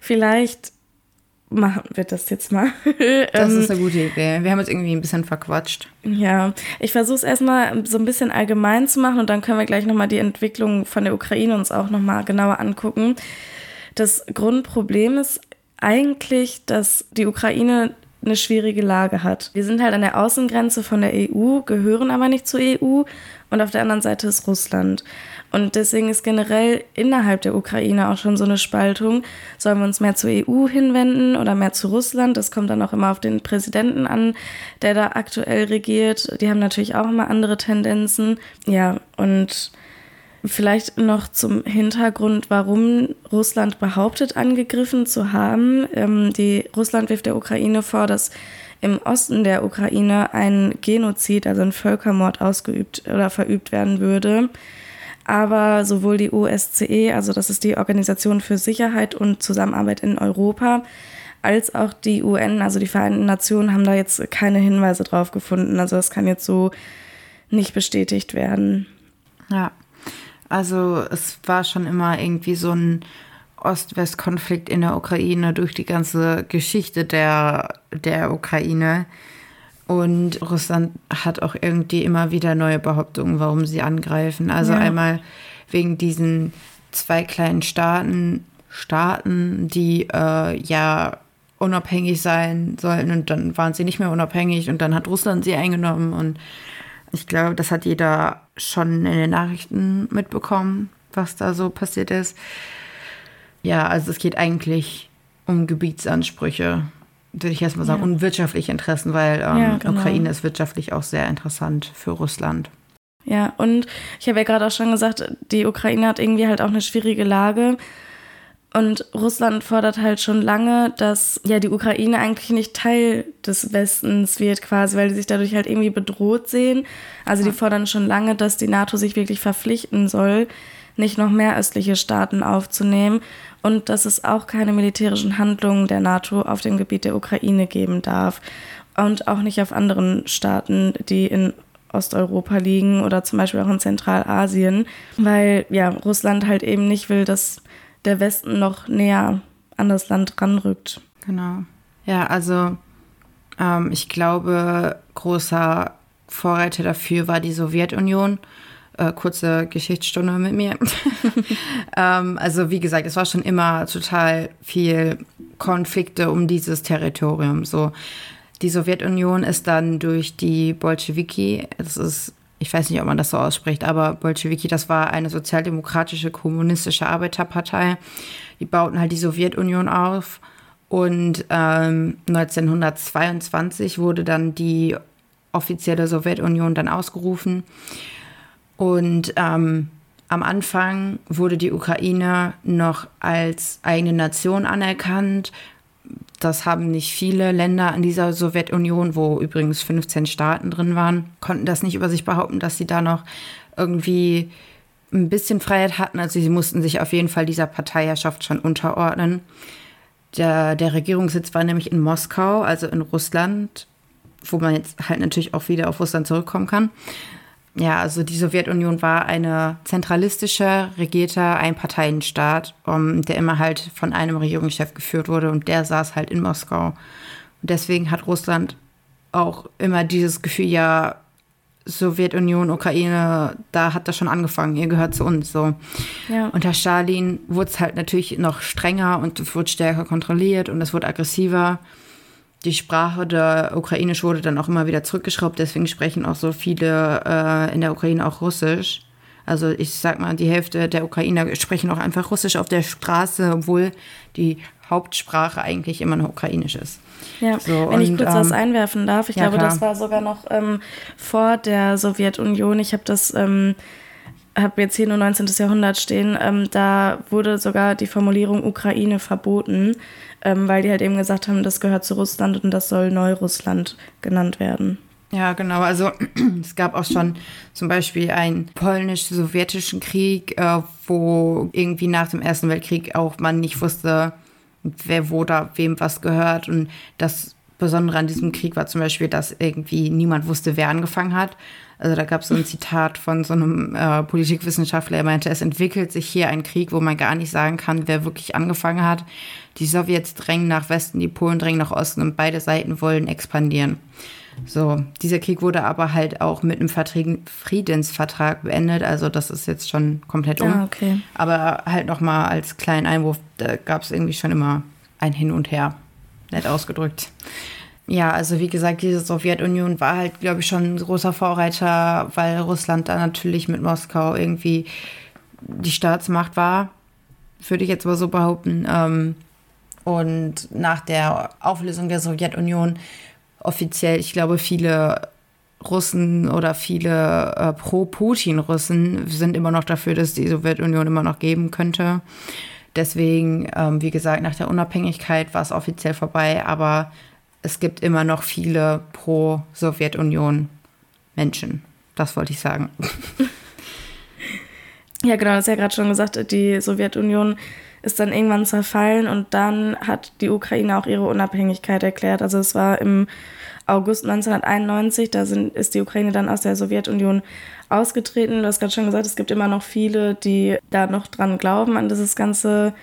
Vielleicht machen wir das jetzt mal. [LAUGHS] das ist ähm, eine gute Idee. Wir haben uns irgendwie ein bisschen verquatscht. Ja, ich versuche es erstmal so ein bisschen allgemein zu machen und dann können wir gleich nochmal die Entwicklung von der Ukraine uns auch nochmal genauer angucken. Das Grundproblem ist eigentlich, dass die Ukraine eine schwierige Lage hat. Wir sind halt an der Außengrenze von der EU, gehören aber nicht zur EU und auf der anderen Seite ist Russland. Und deswegen ist generell innerhalb der Ukraine auch schon so eine Spaltung. Sollen wir uns mehr zur EU hinwenden oder mehr zu Russland? Das kommt dann auch immer auf den Präsidenten an, der da aktuell regiert. Die haben natürlich auch immer andere Tendenzen. Ja, und Vielleicht noch zum Hintergrund, warum Russland behauptet, angegriffen zu haben. Ähm, die Russland wirft der Ukraine vor, dass im Osten der Ukraine ein Genozid, also ein Völkermord ausgeübt oder verübt werden würde. Aber sowohl die OSCE, also das ist die Organisation für Sicherheit und Zusammenarbeit in Europa, als auch die UN, also die Vereinten Nationen, haben da jetzt keine Hinweise drauf gefunden. Also das kann jetzt so nicht bestätigt werden. Ja. Also es war schon immer irgendwie so ein Ost-West-Konflikt in der Ukraine durch die ganze Geschichte der, der Ukraine. Und Russland hat auch irgendwie immer wieder neue Behauptungen, warum sie angreifen. Also ja. einmal wegen diesen zwei kleinen Staaten, Staaten, die äh, ja unabhängig sein sollten und dann waren sie nicht mehr unabhängig und dann hat Russland sie eingenommen und ich glaube, das hat jeder schon in den Nachrichten mitbekommen, was da so passiert ist. Ja, also es geht eigentlich um Gebietsansprüche, würde ich erstmal sagen, ja. und wirtschaftliche Interessen, weil ähm, ja, genau. Ukraine ist wirtschaftlich auch sehr interessant für Russland. Ja, und ich habe ja gerade auch schon gesagt, die Ukraine hat irgendwie halt auch eine schwierige Lage. Und Russland fordert halt schon lange, dass ja die Ukraine eigentlich nicht Teil des Westens wird, quasi, weil die sich dadurch halt irgendwie bedroht sehen. Also die fordern schon lange, dass die NATO sich wirklich verpflichten soll, nicht noch mehr östliche Staaten aufzunehmen und dass es auch keine militärischen Handlungen der NATO auf dem Gebiet der Ukraine geben darf und auch nicht auf anderen Staaten, die in Osteuropa liegen oder zum Beispiel auch in Zentralasien, weil ja Russland halt eben nicht will, dass der Westen noch näher an das Land ranrückt. Genau. Ja, also ähm, ich glaube, großer Vorreiter dafür war die Sowjetunion. Äh, kurze Geschichtsstunde mit mir. [LAUGHS] ähm, also wie gesagt, es war schon immer total viel Konflikte um dieses Territorium. So die Sowjetunion ist dann durch die Bolschewiki, das ist, ich weiß nicht, ob man das so ausspricht, aber Bolschewiki, das war eine sozialdemokratische kommunistische Arbeiterpartei. Die bauten halt die Sowjetunion auf. Und ähm, 1922 wurde dann die offizielle Sowjetunion dann ausgerufen. Und ähm, am Anfang wurde die Ukraine noch als eigene Nation anerkannt, das haben nicht viele Länder in dieser Sowjetunion, wo übrigens 15 Staaten drin waren, konnten das nicht über sich behaupten, dass sie da noch irgendwie ein bisschen Freiheit hatten. Also sie mussten sich auf jeden Fall dieser Parteiherrschaft schon unterordnen. Der, der Regierungssitz war nämlich in Moskau, also in Russland, wo man jetzt halt natürlich auch wieder auf Russland zurückkommen kann. Ja, also die Sowjetunion war eine zentralistische, regierter Einparteienstaat, um, der immer halt von einem Regierungschef geführt wurde und der saß halt in Moskau. Und deswegen hat Russland auch immer dieses Gefühl, ja, Sowjetunion, Ukraine, da hat das schon angefangen, ihr gehört zu uns so. Ja. Unter Stalin wurde es halt natürlich noch strenger und es wurde stärker kontrolliert und es wurde aggressiver die Sprache der Ukrainisch wurde dann auch immer wieder zurückgeschraubt, deswegen sprechen auch so viele äh, in der Ukraine auch Russisch. Also ich sag mal, die Hälfte der Ukrainer sprechen auch einfach Russisch auf der Straße, obwohl die Hauptsprache eigentlich immer noch Ukrainisch ist. Ja, so, wenn und, ich kurz ähm, was einwerfen darf, ich ja, glaube, klar. das war sogar noch ähm, vor der Sowjetunion. Ich habe das ähm, habe jetzt hier nur 19. Jahrhundert stehen, ähm, da wurde sogar die Formulierung Ukraine verboten, ähm, weil die halt eben gesagt haben, das gehört zu Russland und das soll Neurussland genannt werden. Ja, genau. Also [CLEARS THROAT] es gab auch schon zum Beispiel einen polnisch-sowjetischen Krieg, äh, wo irgendwie nach dem Ersten Weltkrieg auch man nicht wusste, wer wo da wem was gehört. Und das Besondere an diesem Krieg war zum Beispiel, dass irgendwie niemand wusste, wer angefangen hat. Also da gab es so ein Zitat von so einem äh, Politikwissenschaftler, er meinte, es entwickelt sich hier ein Krieg, wo man gar nicht sagen kann, wer wirklich angefangen hat. Die Sowjets drängen nach Westen, die Polen drängen nach Osten und beide Seiten wollen expandieren. So, dieser Krieg wurde aber halt auch mit einem Friedensvertrag beendet, also das ist jetzt schon komplett um. Ah, okay. Aber halt nochmal als kleinen Einwurf, da gab es irgendwie schon immer ein Hin und Her, nett ausgedrückt. Ja, also wie gesagt, diese Sowjetunion war halt, glaube ich, schon ein großer Vorreiter, weil Russland da natürlich mit Moskau irgendwie die Staatsmacht war, würde ich jetzt mal so behaupten. Ähm, und nach der Auflösung der Sowjetunion offiziell, ich glaube, viele Russen oder viele äh, Pro-Putin-Russen sind immer noch dafür, dass die Sowjetunion immer noch geben könnte. Deswegen, ähm, wie gesagt, nach der Unabhängigkeit war es offiziell vorbei, aber es gibt immer noch viele pro-Sowjetunion Menschen. Das wollte ich sagen. [LAUGHS] Ja, genau, das ist ja gerade schon gesagt, die Sowjetunion ist dann irgendwann zerfallen und dann hat die Ukraine auch ihre Unabhängigkeit erklärt. Also es war im August 1991, da sind, ist die Ukraine dann aus der Sowjetunion ausgetreten. Du hast gerade schon gesagt, es gibt immer noch viele, die da noch dran glauben, an dieses ganze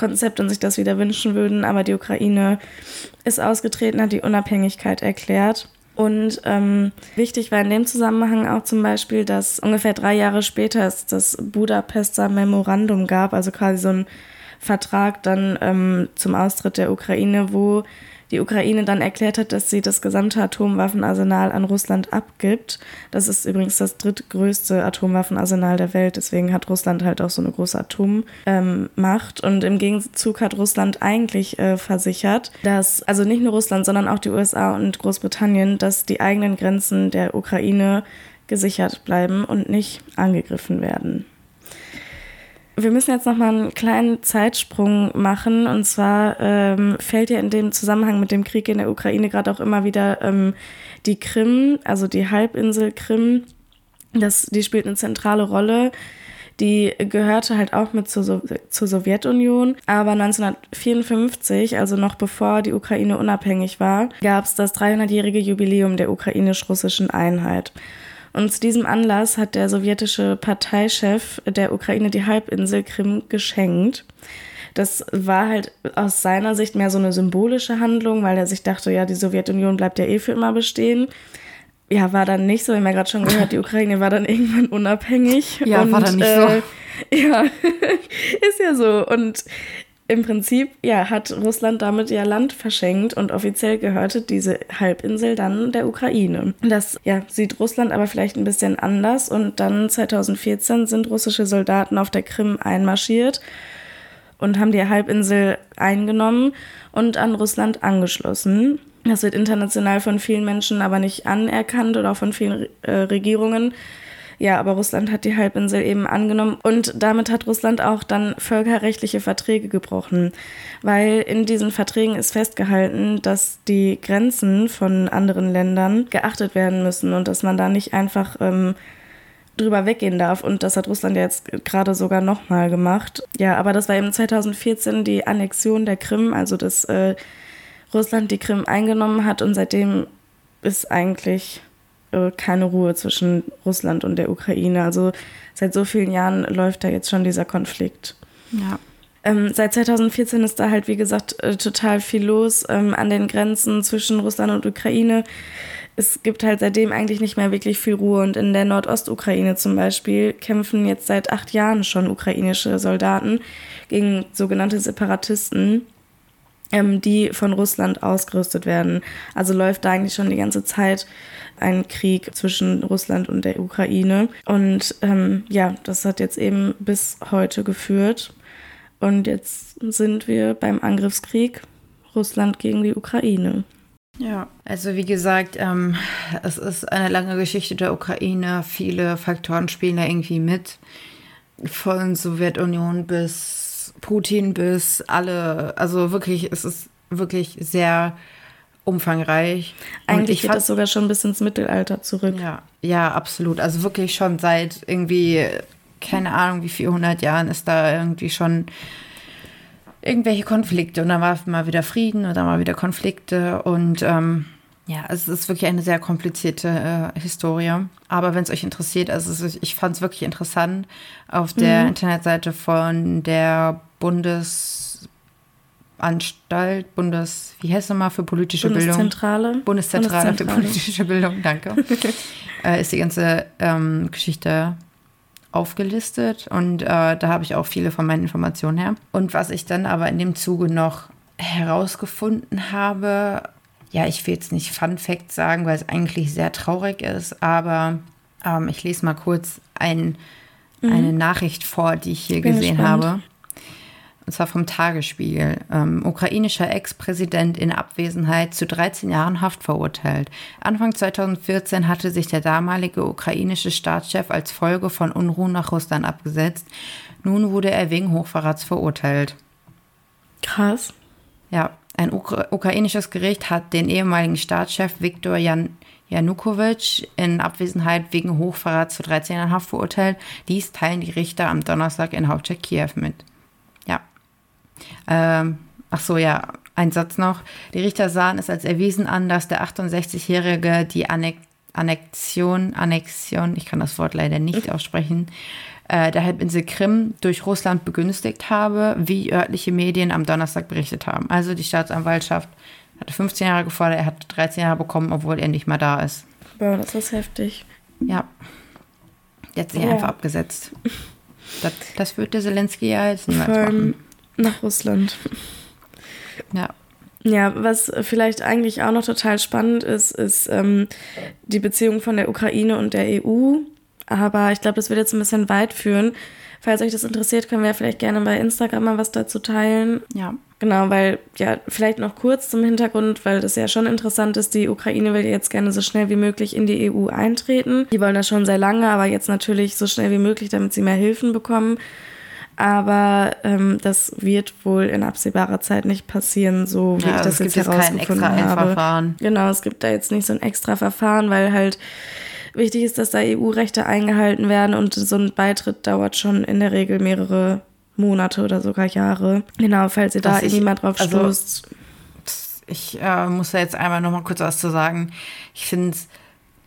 Konzept und sich das wieder wünschen würden. Aber die Ukraine ist ausgetreten, hat die Unabhängigkeit erklärt. Und ähm, wichtig war in dem Zusammenhang auch zum Beispiel, dass ungefähr drei Jahre später es das Budapester Memorandum gab, also quasi so ein Vertrag dann ähm, zum Austritt der Ukraine, wo die Ukraine dann erklärt hat, dass sie das gesamte Atomwaffenarsenal an Russland abgibt. Das ist übrigens das drittgrößte Atomwaffenarsenal der Welt. Deswegen hat Russland halt auch so eine große Atommacht. Ähm, und im Gegenzug hat Russland eigentlich äh, versichert, dass, also nicht nur Russland, sondern auch die USA und Großbritannien, dass die eigenen Grenzen der Ukraine gesichert bleiben und nicht angegriffen werden. Wir müssen jetzt nochmal einen kleinen Zeitsprung machen. Und zwar ähm, fällt ja in dem Zusammenhang mit dem Krieg in der Ukraine gerade auch immer wieder ähm, die Krim, also die Halbinsel Krim, das, die spielt eine zentrale Rolle. Die gehörte halt auch mit zur, zur Sowjetunion. Aber 1954, also noch bevor die Ukraine unabhängig war, gab es das 300-jährige Jubiläum der ukrainisch-russischen Einheit. Und zu diesem Anlass hat der sowjetische Parteichef der Ukraine die Halbinsel Krim geschenkt. Das war halt aus seiner Sicht mehr so eine symbolische Handlung, weil er sich dachte, ja, die Sowjetunion bleibt ja eh für immer bestehen. Ja, war dann nicht so. Wir haben ja gerade schon gehört, die [LAUGHS] Ukraine war dann irgendwann unabhängig. Ja, und, war dann nicht äh, so. Ja, [LAUGHS] ist ja so. Und im Prinzip ja, hat Russland damit ja Land verschenkt und offiziell gehörte diese Halbinsel dann der Ukraine. Das ja, sieht Russland aber vielleicht ein bisschen anders und dann 2014 sind russische Soldaten auf der Krim einmarschiert und haben die Halbinsel eingenommen und an Russland angeschlossen. Das wird international von vielen Menschen aber nicht anerkannt oder auch von vielen äh, Regierungen. Ja, aber Russland hat die Halbinsel eben angenommen und damit hat Russland auch dann völkerrechtliche Verträge gebrochen, weil in diesen Verträgen ist festgehalten, dass die Grenzen von anderen Ländern geachtet werden müssen und dass man da nicht einfach ähm, drüber weggehen darf. Und das hat Russland ja jetzt gerade sogar nochmal gemacht. Ja, aber das war eben 2014 die Annexion der Krim, also dass äh, Russland die Krim eingenommen hat und seitdem ist eigentlich äh, keine Ruhe zwischen Russland und der Ukraine. Also seit so vielen Jahren läuft da jetzt schon dieser Konflikt. Ja. Ähm, seit 2014 ist da halt, wie gesagt, äh, total viel los ähm, an den Grenzen zwischen Russland und Ukraine. Es gibt halt seitdem eigentlich nicht mehr wirklich viel Ruhe. Und in der Nordostukraine zum Beispiel kämpfen jetzt seit acht Jahren schon ukrainische Soldaten gegen sogenannte Separatisten ähm, die von Russland ausgerüstet werden. Also läuft da eigentlich schon die ganze Zeit ein Krieg zwischen Russland und der Ukraine. Und ähm, ja, das hat jetzt eben bis heute geführt. Und jetzt sind wir beim Angriffskrieg Russland gegen die Ukraine. Ja, also wie gesagt, ähm, es ist eine lange Geschichte der Ukraine. Viele Faktoren spielen da irgendwie mit. Von Sowjetunion bis Putin bis alle, also wirklich, es ist wirklich sehr umfangreich. Eigentlich geht das sogar schon bis ins Mittelalter zurück. Ja, ja, absolut. Also wirklich schon seit irgendwie, keine Ahnung, wie 400 Jahren ist da irgendwie schon irgendwelche Konflikte und dann war mal wieder Frieden und dann mal wieder Konflikte und ähm, ja, es ist wirklich eine sehr komplizierte äh, Historie. Aber wenn es euch interessiert, also ich fand es wirklich interessant. Auf der mhm. Internetseite von der Bundesanstalt, Bundes, wie heißt es nochmal für politische Bundeszentrale. Bildung? Bundeszentrale. Bundeszentrale für politische Bildung, danke. [LAUGHS] äh, ist die ganze ähm, Geschichte aufgelistet und äh, da habe ich auch viele von meinen Informationen her. Und was ich dann aber in dem Zuge noch herausgefunden habe, ja, ich will jetzt nicht Fun Fact sagen, weil es eigentlich sehr traurig ist, aber ähm, ich lese mal kurz ein, mhm. eine Nachricht vor, die ich hier gesehen gespannt. habe. Und zwar vom Tagesspiegel. Ähm, ukrainischer Ex-Präsident in Abwesenheit zu 13 Jahren Haft verurteilt. Anfang 2014 hatte sich der damalige ukrainische Staatschef als Folge von Unruhen nach Russland abgesetzt. Nun wurde er wegen Hochverrats verurteilt. Krass. Ja, ein Ukra ukrainisches Gericht hat den ehemaligen Staatschef Viktor Jan Janukowitsch in Abwesenheit wegen Hochverrats zu 13 Jahren Haft verurteilt. Dies teilen die Richter am Donnerstag in Hauptstadt Kiew mit. Ja. Ähm, ach so, ja, ein Satz noch. Die Richter sahen es als erwiesen an, dass der 68-Jährige die Annex Annexion, Annexion, ich kann das Wort leider nicht aussprechen, äh, der Halbinsel Krim durch Russland begünstigt habe, wie örtliche Medien am Donnerstag berichtet haben. Also die Staatsanwaltschaft hatte 15 Jahre gefordert, er hat 13 Jahre bekommen, obwohl er nicht mehr da ist. Boah, das ist heftig. Ja. Der hat sich ja. einfach abgesetzt. Das, das wird der Zelensky ja jetzt niemals Vor allem machen. Nach Russland. Ja. Ja, was vielleicht eigentlich auch noch total spannend ist, ist ähm, die Beziehung von der Ukraine und der EU. Aber ich glaube, das wird jetzt ein bisschen weit führen. Falls euch das interessiert, können wir ja vielleicht gerne bei Instagram mal was dazu teilen. Ja. Genau, weil, ja, vielleicht noch kurz zum Hintergrund, weil das ja schon interessant ist, die Ukraine will jetzt gerne so schnell wie möglich in die EU eintreten. Die wollen das schon sehr lange, aber jetzt natürlich so schnell wie möglich, damit sie mehr Hilfen bekommen. Aber ähm, das wird wohl in absehbarer Zeit nicht passieren, so wie ja, ich das jetzt herausgefunden jetzt habe. Verfahren. Genau, es gibt da jetzt nicht so ein extra Verfahren, weil halt wichtig ist, dass da EU-Rechte eingehalten werden und so ein Beitritt dauert schon in der Regel mehrere Monate oder sogar Jahre. Genau, falls ihr da ich, irgendwie mal drauf also, stoßt. Ich äh, muss da jetzt einmal noch mal kurz was zu sagen. Ich finde es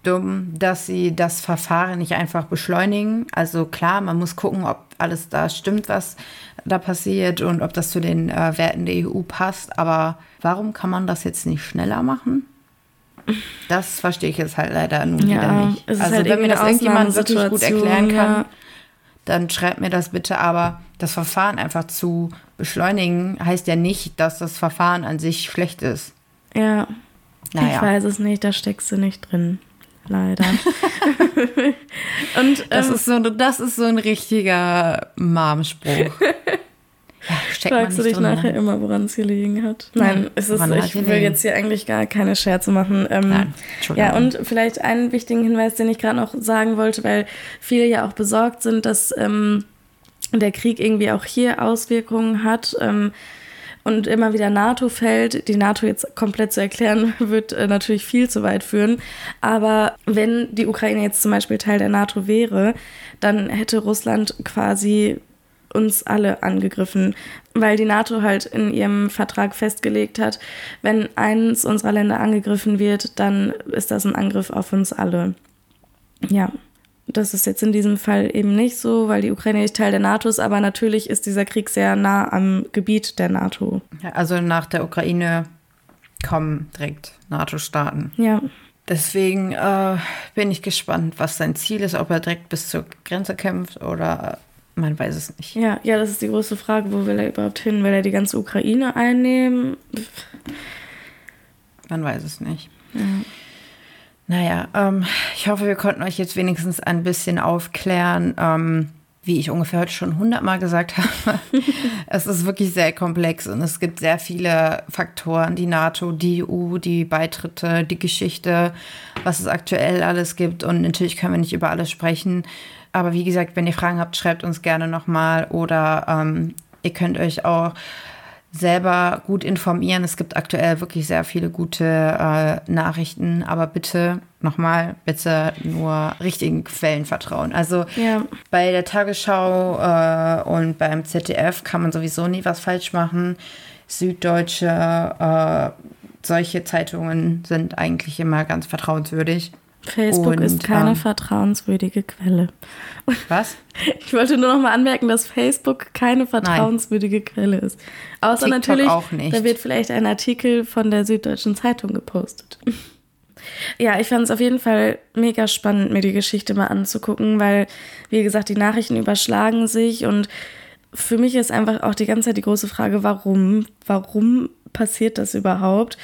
dumm, dass sie das Verfahren nicht einfach beschleunigen. Also klar, man muss gucken, ob alles da stimmt, was da passiert und ob das zu den äh, Werten der EU passt. Aber warum kann man das jetzt nicht schneller machen? Das verstehe ich jetzt halt leider nun ja, wieder nicht. Also halt wenn mir das irgendjemand wirklich gut erklären kann, ja. dann schreibt mir das bitte. Aber das Verfahren einfach zu beschleunigen, heißt ja nicht, dass das Verfahren an sich schlecht ist. Ja. Naja. Ich weiß es nicht, da steckst du nicht drin leider. [LAUGHS] und, das, ähm, ist so, das ist so ein richtiger Mom-Spruch. [LAUGHS] Ja, Fragst du dich drin, nachher ne? immer, woran es gelegen hat? Nein, es ist, ich will jetzt hier eigentlich gar keine Scherze machen. Ähm, Nein, ja, und vielleicht einen wichtigen Hinweis, den ich gerade noch sagen wollte, weil viele ja auch besorgt sind, dass ähm, der Krieg irgendwie auch hier Auswirkungen hat. Ähm, und immer wieder NATO fällt. Die NATO jetzt komplett zu erklären, [LAUGHS] wird äh, natürlich viel zu weit führen. Aber wenn die Ukraine jetzt zum Beispiel Teil der NATO wäre, dann hätte Russland quasi uns alle angegriffen, weil die NATO halt in ihrem Vertrag festgelegt hat, wenn eins unserer Länder angegriffen wird, dann ist das ein Angriff auf uns alle. Ja. Das ist jetzt in diesem Fall eben nicht so, weil die Ukraine nicht Teil der NATO ist, aber natürlich ist dieser Krieg sehr nah am Gebiet der NATO. Also nach der Ukraine kommen direkt NATO-Staaten. Ja. Deswegen äh, bin ich gespannt, was sein Ziel ist, ob er direkt bis zur Grenze kämpft oder man weiß es nicht. Ja, ja, das ist die große Frage, wo will er überhaupt hin? Will er die ganze Ukraine einnehmen? Man weiß es nicht. Ja. Naja, ähm, ich hoffe, wir konnten euch jetzt wenigstens ein bisschen aufklären. Ähm, wie ich ungefähr heute schon hundertmal gesagt [LAUGHS] habe, es ist wirklich sehr komplex und es gibt sehr viele Faktoren, die NATO, die EU, die Beitritte, die Geschichte, was es aktuell alles gibt und natürlich können wir nicht über alles sprechen. Aber wie gesagt, wenn ihr Fragen habt, schreibt uns gerne nochmal oder ähm, ihr könnt euch auch selber gut informieren. Es gibt aktuell wirklich sehr viele gute äh, Nachrichten, aber bitte nochmal, bitte nur richtigen Quellen vertrauen. Also ja. bei der Tagesschau äh, und beim ZDF kann man sowieso nie was falsch machen. Süddeutsche, äh, solche Zeitungen sind eigentlich immer ganz vertrauenswürdig. Facebook und, ist keine ähm, vertrauenswürdige Quelle. Was? [LAUGHS] Ich wollte nur noch mal anmerken, dass Facebook keine vertrauenswürdige Nein. Quelle ist. Außer TikTok natürlich, auch nicht. da wird vielleicht ein Artikel von der Süddeutschen Zeitung gepostet. Ja, ich fand es auf jeden Fall mega spannend, mir die Geschichte mal anzugucken, weil, wie gesagt, die Nachrichten überschlagen sich und für mich ist einfach auch die ganze Zeit die große Frage, warum? Warum passiert das überhaupt?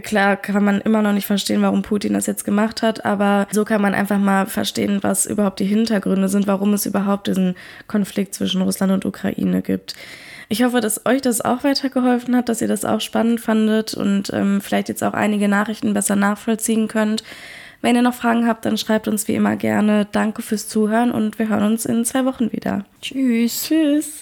Klar kann man immer noch nicht verstehen, warum Putin das jetzt gemacht hat, aber so kann man einfach mal verstehen, was überhaupt die Hintergründe sind, warum es überhaupt diesen Konflikt zwischen Russland und Ukraine gibt. Ich hoffe, dass euch das auch weitergeholfen hat, dass ihr das auch spannend fandet und ähm, vielleicht jetzt auch einige Nachrichten besser nachvollziehen könnt. Wenn ihr noch Fragen habt, dann schreibt uns wie immer gerne. Danke fürs Zuhören und wir hören uns in zwei Wochen wieder. Tschüss. Tschüss.